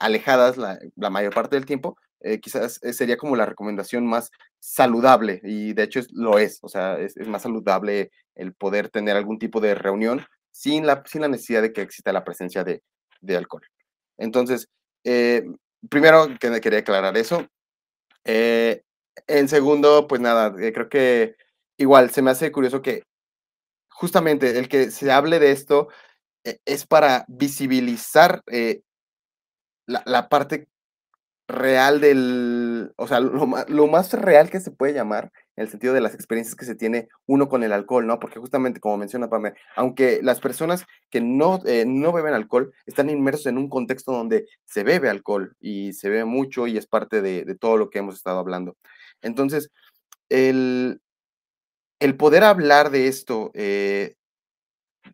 alejadas la, mayor parte del tiempo, eh, quizás eh, sería como la recomendación más saludable y de hecho lo es, o sea, es, más saludable el poder tener algún tipo de reunión sin la, sin la necesidad de que exista la presencia de, alcohol. Entonces, eh, primero que quería aclarar eso. en segundo, pues nada, creo que igual se me hace curioso que justamente el que se hable de esto es para visibilizar la, la, parte real del, o sea, lo, lo, más real que se puede llamar, en el sentido de las experiencias que se tiene uno con el alcohol, ¿no? Porque justamente, como menciona Pamela, aunque las personas que no, eh, no beben alcohol están inmersos en un contexto donde se bebe alcohol y se bebe mucho y es parte de, todo lo que hemos estado hablando. Entonces, el, el poder hablar de esto eh,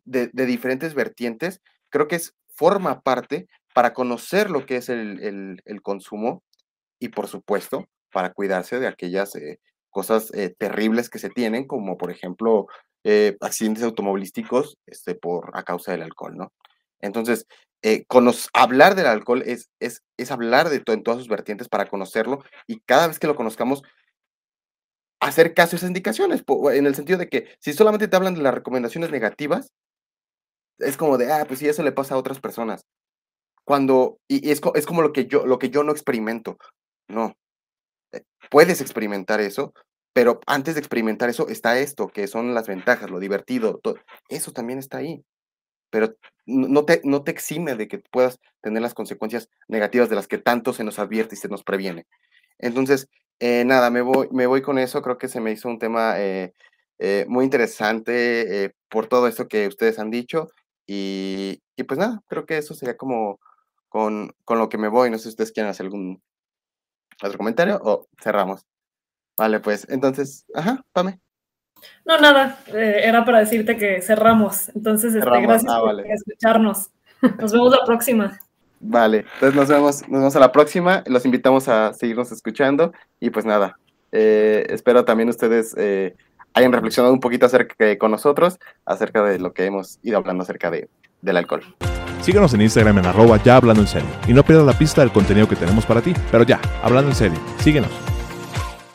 de, de diferentes vertientes, creo que es, forma parte para conocer lo que es el, consumo y, por supuesto, para cuidarse de aquellas eh, cosas eh, terribles que se tienen, como por ejemplo eh, accidentes automovilísticos este, por, a causa del alcohol, ¿no? Entonces, hablar del alcohol es, es, es hablar de todo en todas sus vertientes para conocerlo y cada vez que lo conozcamos, hacer caso a esas indicaciones, en el sentido de que si solamente te hablan de las recomendaciones negativas, es como de, ah, pues sí, eso le pasa a otras personas cuando, y, es, es, como lo que, yo, lo que yo no experimento, no. Eh, puedes experimentar eso, pero antes de experimentar eso está esto, que son las ventajas, lo divertido, todo. eso también está ahí. Pero no te, no te exime de que puedas tener las consecuencias negativas de las que tanto se nos advierte y se nos previene. Entonces, eh, nada, me voy, me voy con eso. Creo que se me hizo un tema eh, muy interesante por todo esto que ustedes han dicho. Y, y, pues nada, creo que eso sería como con, lo que me voy. No sé si ustedes quieren hacer algún otro comentario o cerramos. Vale, pues entonces, ajá, Pame. No, nada, eh, era para decirte que cerramos. Entonces, este, gracias ah, por escucharnos. Nos vemos la próxima. Vale, entonces nos vemos, nos vemos a la próxima. Los invitamos a seguirnos escuchando y pues nada, Eh, espero también ustedes eh, hayan reflexionado un poquito acerca con nosotros acerca de lo que hemos ido hablando acerca de, del alcohol. Síguenos en Instagram en arroba ya hablando en serio y no pierdas la pista del contenido que tenemos para ti. Pero ya, hablando en serio, síguenos.